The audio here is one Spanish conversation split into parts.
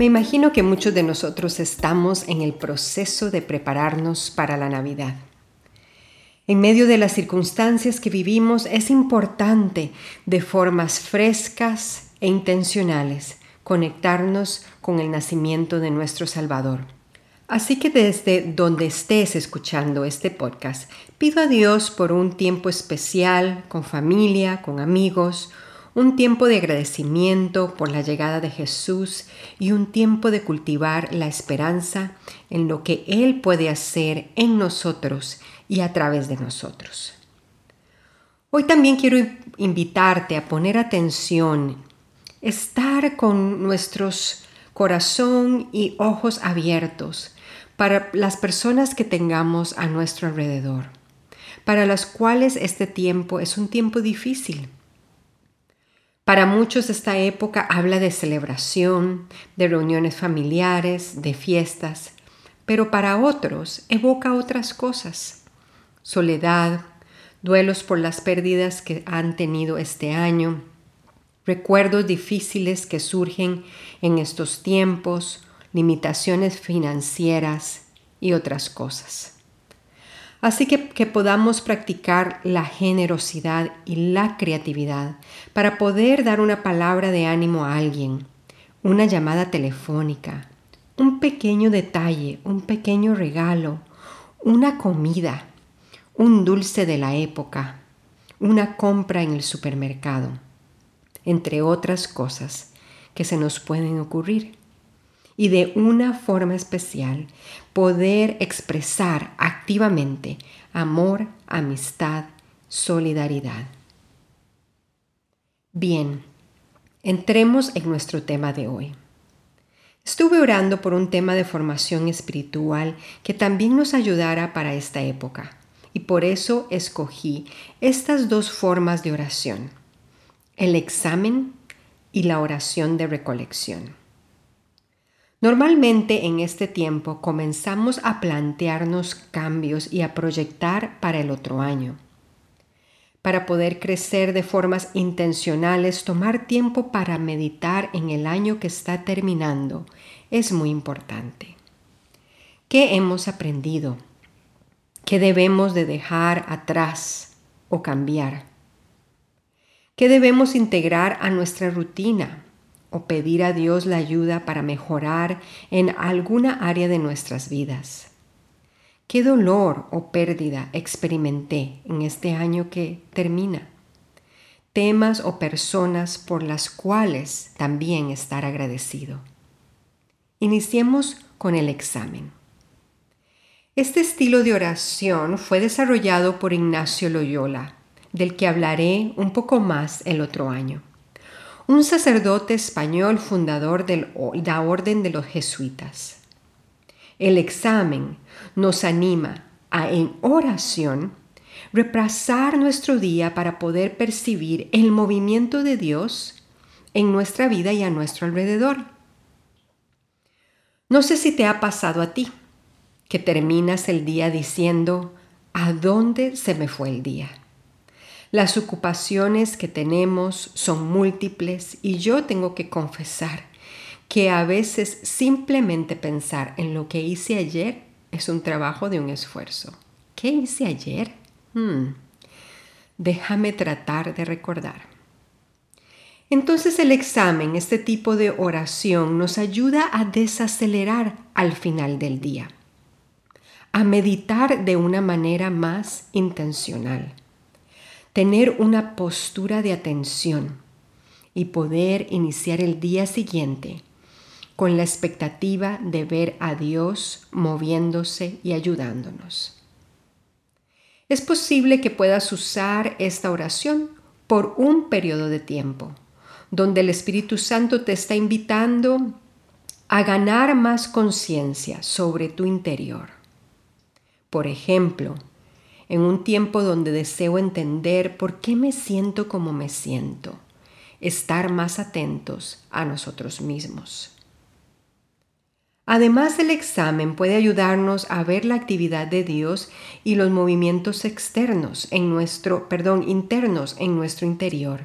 Me imagino que muchos de nosotros estamos en el proceso de prepararnos para la Navidad. En medio de las circunstancias que vivimos es importante de formas frescas e intencionales conectarnos con el nacimiento de nuestro Salvador. Así que desde donde estés escuchando este podcast, pido a Dios por un tiempo especial con familia, con amigos, un tiempo de agradecimiento por la llegada de Jesús y un tiempo de cultivar la esperanza en lo que Él puede hacer en nosotros y a través de nosotros. Hoy también quiero invitarte a poner atención, estar con nuestros corazón y ojos abiertos para las personas que tengamos a nuestro alrededor, para las cuales este tiempo es un tiempo difícil para muchos esta época habla de celebración, de reuniones familiares, de fiestas, pero para otros evoca otras cosas. Soledad, duelos por las pérdidas que han tenido este año, recuerdos difíciles que surgen en estos tiempos, limitaciones financieras y otras cosas. Así que que podamos practicar la generosidad y la creatividad para poder dar una palabra de ánimo a alguien, una llamada telefónica, un pequeño detalle, un pequeño regalo, una comida, un dulce de la época, una compra en el supermercado, entre otras cosas que se nos pueden ocurrir y de una forma especial poder expresar activamente amor, amistad, solidaridad. Bien, entremos en nuestro tema de hoy. Estuve orando por un tema de formación espiritual que también nos ayudara para esta época y por eso escogí estas dos formas de oración, el examen y la oración de recolección. Normalmente en este tiempo comenzamos a plantearnos cambios y a proyectar para el otro año. Para poder crecer de formas intencionales, tomar tiempo para meditar en el año que está terminando es muy importante. ¿Qué hemos aprendido? ¿Qué debemos de dejar atrás o cambiar? ¿Qué debemos integrar a nuestra rutina? O pedir a Dios la ayuda para mejorar en alguna área de nuestras vidas. ¿Qué dolor o pérdida experimenté en este año que termina? Temas o personas por las cuales también estar agradecido. Iniciemos con el examen. Este estilo de oración fue desarrollado por Ignacio Loyola, del que hablaré un poco más el otro año un sacerdote español fundador de la Orden de los Jesuitas. El examen nos anima a, en oración, repasar nuestro día para poder percibir el movimiento de Dios en nuestra vida y a nuestro alrededor. No sé si te ha pasado a ti, que terminas el día diciendo, ¿a dónde se me fue el día? Las ocupaciones que tenemos son múltiples y yo tengo que confesar que a veces simplemente pensar en lo que hice ayer es un trabajo de un esfuerzo. ¿Qué hice ayer? Hmm. Déjame tratar de recordar. Entonces el examen, este tipo de oración, nos ayuda a desacelerar al final del día, a meditar de una manera más intencional tener una postura de atención y poder iniciar el día siguiente con la expectativa de ver a Dios moviéndose y ayudándonos. Es posible que puedas usar esta oración por un periodo de tiempo, donde el Espíritu Santo te está invitando a ganar más conciencia sobre tu interior. Por ejemplo, en un tiempo donde deseo entender por qué me siento como me siento, estar más atentos a nosotros mismos. Además, el examen puede ayudarnos a ver la actividad de Dios y los movimientos externos en nuestro, perdón, internos en nuestro interior.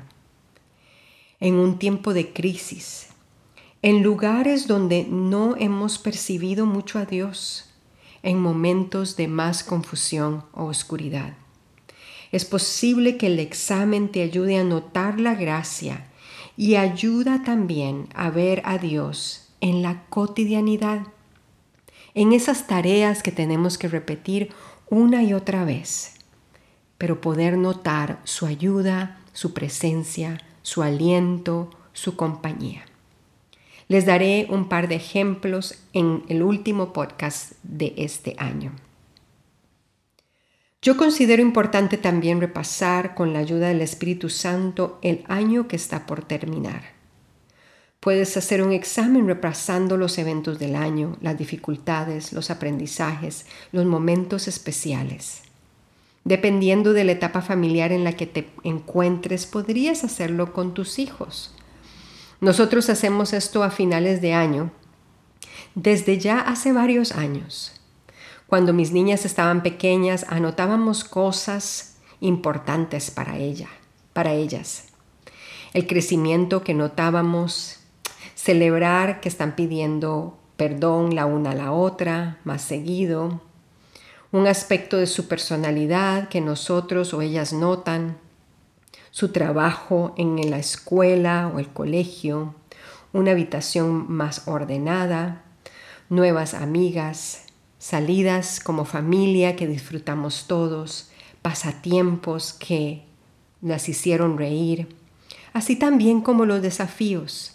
En un tiempo de crisis, en lugares donde no hemos percibido mucho a Dios, en momentos de más confusión o oscuridad. Es posible que el examen te ayude a notar la gracia y ayuda también a ver a Dios en la cotidianidad, en esas tareas que tenemos que repetir una y otra vez, pero poder notar su ayuda, su presencia, su aliento, su compañía. Les daré un par de ejemplos en el último podcast de este año. Yo considero importante también repasar con la ayuda del Espíritu Santo el año que está por terminar. Puedes hacer un examen repasando los eventos del año, las dificultades, los aprendizajes, los momentos especiales. Dependiendo de la etapa familiar en la que te encuentres, podrías hacerlo con tus hijos. Nosotros hacemos esto a finales de año, desde ya hace varios años. Cuando mis niñas estaban pequeñas, anotábamos cosas importantes para ella, para ellas. El crecimiento que notábamos, celebrar que están pidiendo perdón la una a la otra más seguido, un aspecto de su personalidad que nosotros o ellas notan, su trabajo en la escuela o el colegio, una habitación más ordenada, nuevas amigas, salidas como familia que disfrutamos todos, pasatiempos que las hicieron reír, así también como los desafíos,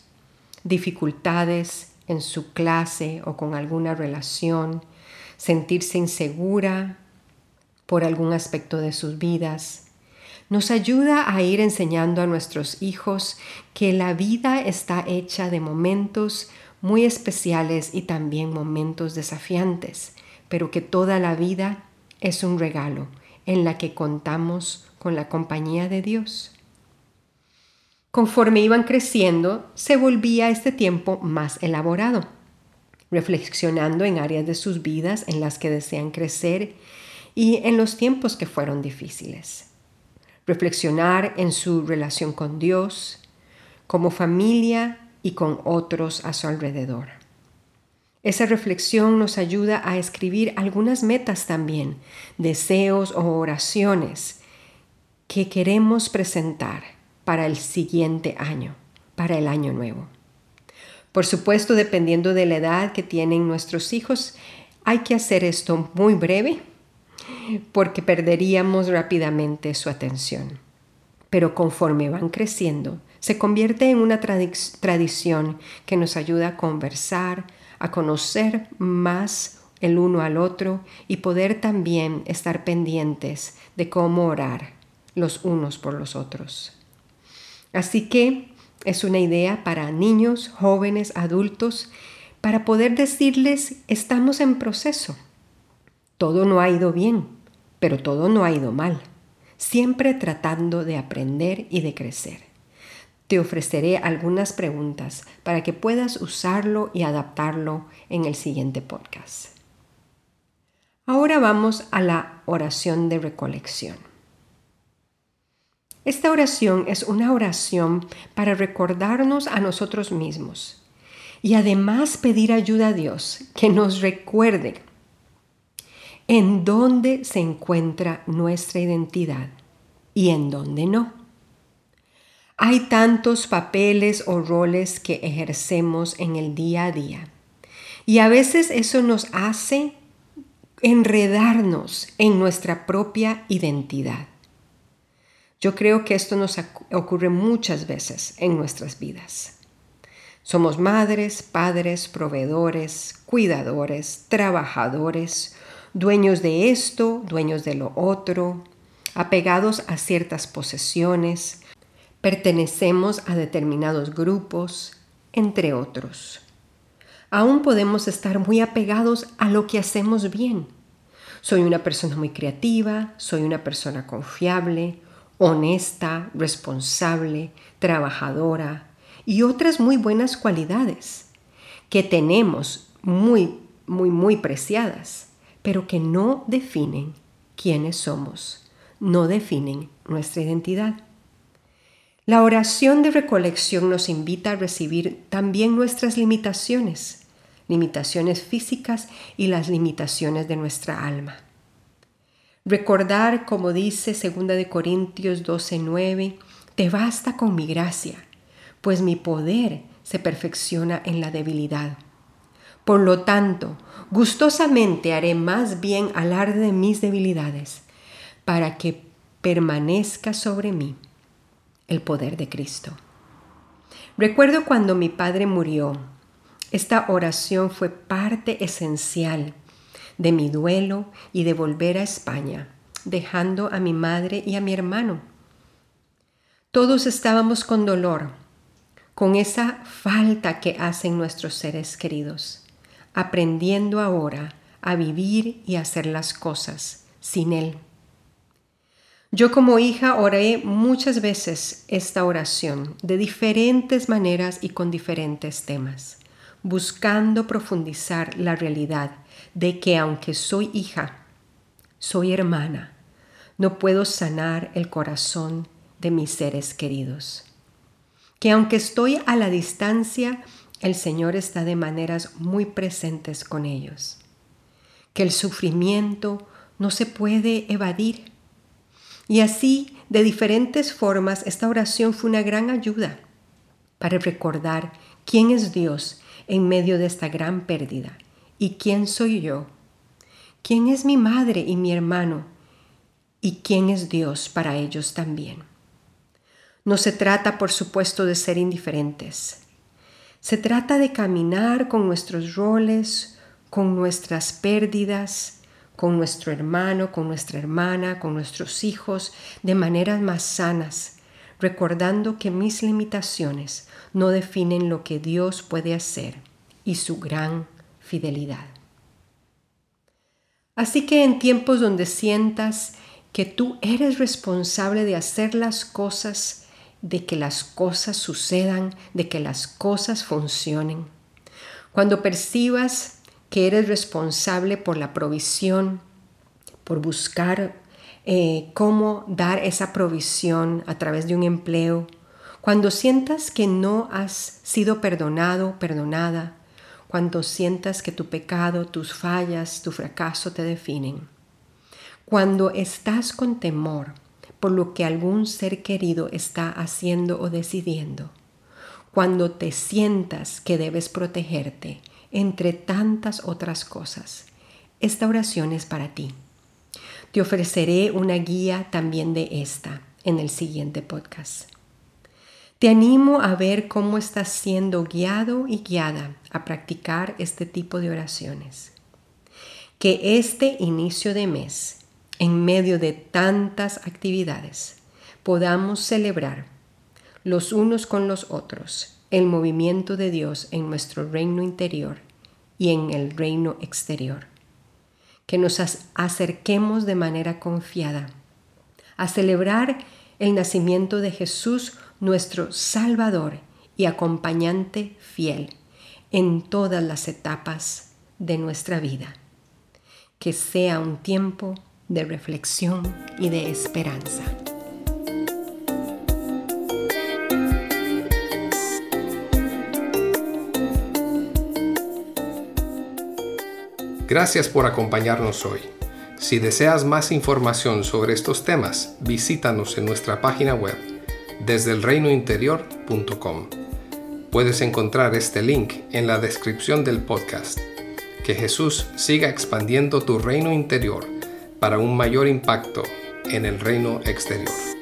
dificultades en su clase o con alguna relación, sentirse insegura por algún aspecto de sus vidas. Nos ayuda a ir enseñando a nuestros hijos que la vida está hecha de momentos muy especiales y también momentos desafiantes, pero que toda la vida es un regalo en la que contamos con la compañía de Dios. Conforme iban creciendo, se volvía este tiempo más elaborado, reflexionando en áreas de sus vidas en las que desean crecer y en los tiempos que fueron difíciles. Reflexionar en su relación con Dios, como familia y con otros a su alrededor. Esa reflexión nos ayuda a escribir algunas metas también, deseos o oraciones que queremos presentar para el siguiente año, para el año nuevo. Por supuesto, dependiendo de la edad que tienen nuestros hijos, hay que hacer esto muy breve porque perderíamos rápidamente su atención. Pero conforme van creciendo, se convierte en una tradición que nos ayuda a conversar, a conocer más el uno al otro y poder también estar pendientes de cómo orar los unos por los otros. Así que es una idea para niños, jóvenes, adultos, para poder decirles, estamos en proceso. Todo no ha ido bien, pero todo no ha ido mal, siempre tratando de aprender y de crecer. Te ofreceré algunas preguntas para que puedas usarlo y adaptarlo en el siguiente podcast. Ahora vamos a la oración de recolección. Esta oración es una oración para recordarnos a nosotros mismos y además pedir ayuda a Dios que nos recuerde en dónde se encuentra nuestra identidad y en dónde no. Hay tantos papeles o roles que ejercemos en el día a día y a veces eso nos hace enredarnos en nuestra propia identidad. Yo creo que esto nos ocurre muchas veces en nuestras vidas. Somos madres, padres, proveedores, cuidadores, trabajadores, dueños de esto, dueños de lo otro, apegados a ciertas posesiones, pertenecemos a determinados grupos, entre otros. aún podemos estar muy apegados a lo que hacemos bien. Soy una persona muy creativa, soy una persona confiable, honesta, responsable, trabajadora y otras muy buenas cualidades que tenemos muy, muy, muy preciadas, pero que no definen quiénes somos, no definen nuestra identidad. La oración de recolección nos invita a recibir también nuestras limitaciones, limitaciones físicas y las limitaciones de nuestra alma. Recordar, como dice 2 de Corintios 12:9, te basta con mi gracia, pues mi poder se perfecciona en la debilidad. Por lo tanto, gustosamente haré más bien alarde de mis debilidades, para que permanezca sobre mí el poder de Cristo. Recuerdo cuando mi padre murió, esta oración fue parte esencial de mi duelo y de volver a España, dejando a mi madre y a mi hermano. Todos estábamos con dolor, con esa falta que hacen nuestros seres queridos, aprendiendo ahora a vivir y hacer las cosas sin Él. Yo como hija oré muchas veces esta oración de diferentes maneras y con diferentes temas, buscando profundizar la realidad de que aunque soy hija, soy hermana, no puedo sanar el corazón de mis seres queridos. Que aunque estoy a la distancia, el Señor está de maneras muy presentes con ellos. Que el sufrimiento no se puede evadir y así, de diferentes formas, esta oración fue una gran ayuda para recordar quién es Dios en medio de esta gran pérdida y quién soy yo, quién es mi madre y mi hermano y quién es Dios para ellos también. No se trata, por supuesto, de ser indiferentes. Se trata de caminar con nuestros roles, con nuestras pérdidas, con nuestro hermano, con nuestra hermana, con nuestros hijos, de maneras más sanas, recordando que mis limitaciones no definen lo que Dios puede hacer y su gran fidelidad. Así que en tiempos donde sientas que tú eres responsable de hacer las cosas, de que las cosas sucedan, de que las cosas funcionen, cuando percibas que eres responsable por la provisión, por buscar eh, cómo dar esa provisión a través de un empleo, cuando sientas que no has sido perdonado, perdonada, cuando sientas que tu pecado, tus fallas, tu fracaso te definen, cuando estás con temor por lo que algún ser querido está haciendo o decidiendo, cuando te sientas que debes protegerte, entre tantas otras cosas. Esta oración es para ti. Te ofreceré una guía también de esta en el siguiente podcast. Te animo a ver cómo estás siendo guiado y guiada a practicar este tipo de oraciones. Que este inicio de mes, en medio de tantas actividades, podamos celebrar los unos con los otros el movimiento de Dios en nuestro reino interior y en el reino exterior. Que nos acerquemos de manera confiada a celebrar el nacimiento de Jesús, nuestro Salvador y acompañante fiel en todas las etapas de nuestra vida. Que sea un tiempo de reflexión y de esperanza. Gracias por acompañarnos hoy. Si deseas más información sobre estos temas, visítanos en nuestra página web desde elreinointerior.com. Puedes encontrar este link en la descripción del podcast. Que Jesús siga expandiendo tu reino interior para un mayor impacto en el reino exterior.